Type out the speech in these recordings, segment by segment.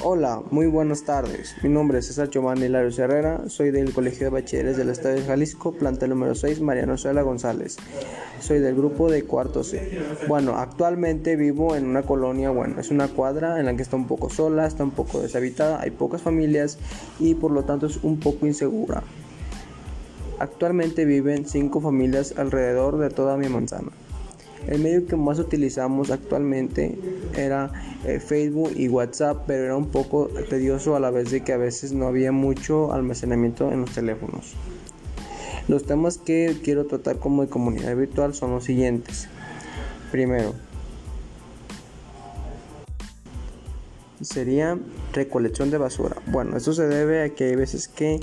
Hola, muy buenas tardes. Mi nombre es César Giovanni Larios Herrera, soy del Colegio de Bachilleres del Estado de Jalisco, planta número 6, Mariano Suela González. Soy del grupo de cuarto C. Bueno, actualmente vivo en una colonia, bueno, es una cuadra en la que está un poco sola, está un poco deshabitada, hay pocas familias y por lo tanto es un poco insegura. Actualmente viven cinco familias alrededor de toda mi manzana. El medio que más utilizamos actualmente era eh, Facebook y WhatsApp, pero era un poco tedioso a la vez de que a veces no había mucho almacenamiento en los teléfonos. Los temas que quiero tratar como de comunidad virtual son los siguientes. Primero, sería recolección de basura. Bueno, esto se debe a que hay veces que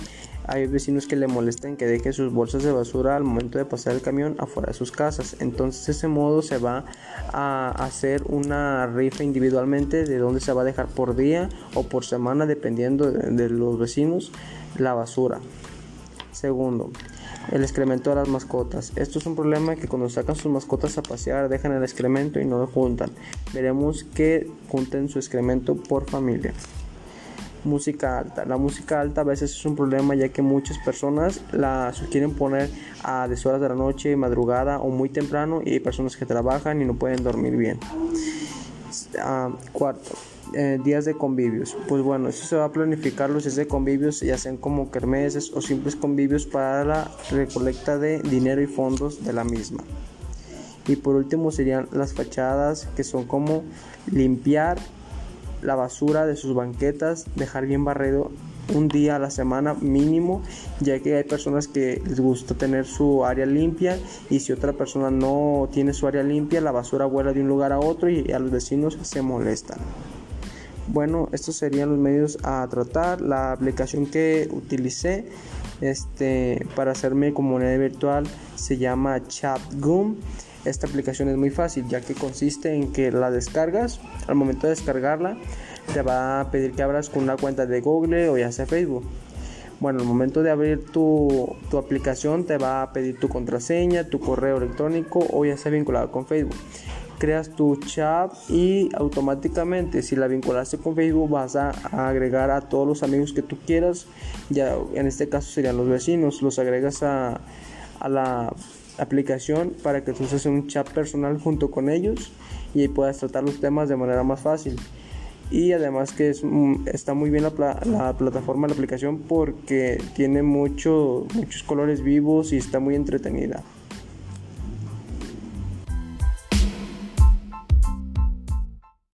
hay vecinos que le molestan que deje sus bolsas de basura al momento de pasar el camión afuera de sus casas. Entonces, de ese modo se va a hacer una rifa individualmente de dónde se va a dejar por día o por semana, dependiendo de los vecinos, la basura. Segundo, el excremento de las mascotas. Esto es un problema que cuando sacan sus mascotas a pasear dejan el excremento y no lo juntan. Veremos que junten su excremento por familia. Música alta. La música alta a veces es un problema ya que muchas personas la quieren poner a deshoras de la noche, madrugada o muy temprano y hay personas que trabajan y no pueden dormir bien. Ah, cuarto, eh, días de convivios. Pues bueno, eso se va a planificar los días de convivios, ya sean como kermeses o simples convivios para la recolecta de dinero y fondos de la misma. Y por último serían las fachadas, que son como limpiar la basura de sus banquetas, dejar bien barrido un día a la semana mínimo, ya que hay personas que les gusta tener su área limpia y si otra persona no tiene su área limpia, la basura vuela de un lugar a otro y a los vecinos se molestan. Bueno, estos serían los medios a tratar. La aplicación que utilicé este, para hacerme comunidad virtual se llama ChatGum. Esta aplicación es muy fácil ya que consiste en que la descargas, al momento de descargarla te va a pedir que abras con una cuenta de Google o ya sea Facebook. Bueno, al momento de abrir tu, tu aplicación te va a pedir tu contraseña, tu correo electrónico o ya sea vinculado con Facebook creas tu chat y automáticamente si la vinculaste con Facebook vas a, agregar a todos los amigos que tú quieras. Ya en este caso serían los vecinos. Los agregas a, a la aplicación para que tú hagas un chat personal junto con ellos y ahí puedas tratar los temas de manera más fácil. Y además que es, está muy bien la, la, plataforma, la aplicación porque tiene mucho, muchos colores vivos y está muy entretenida.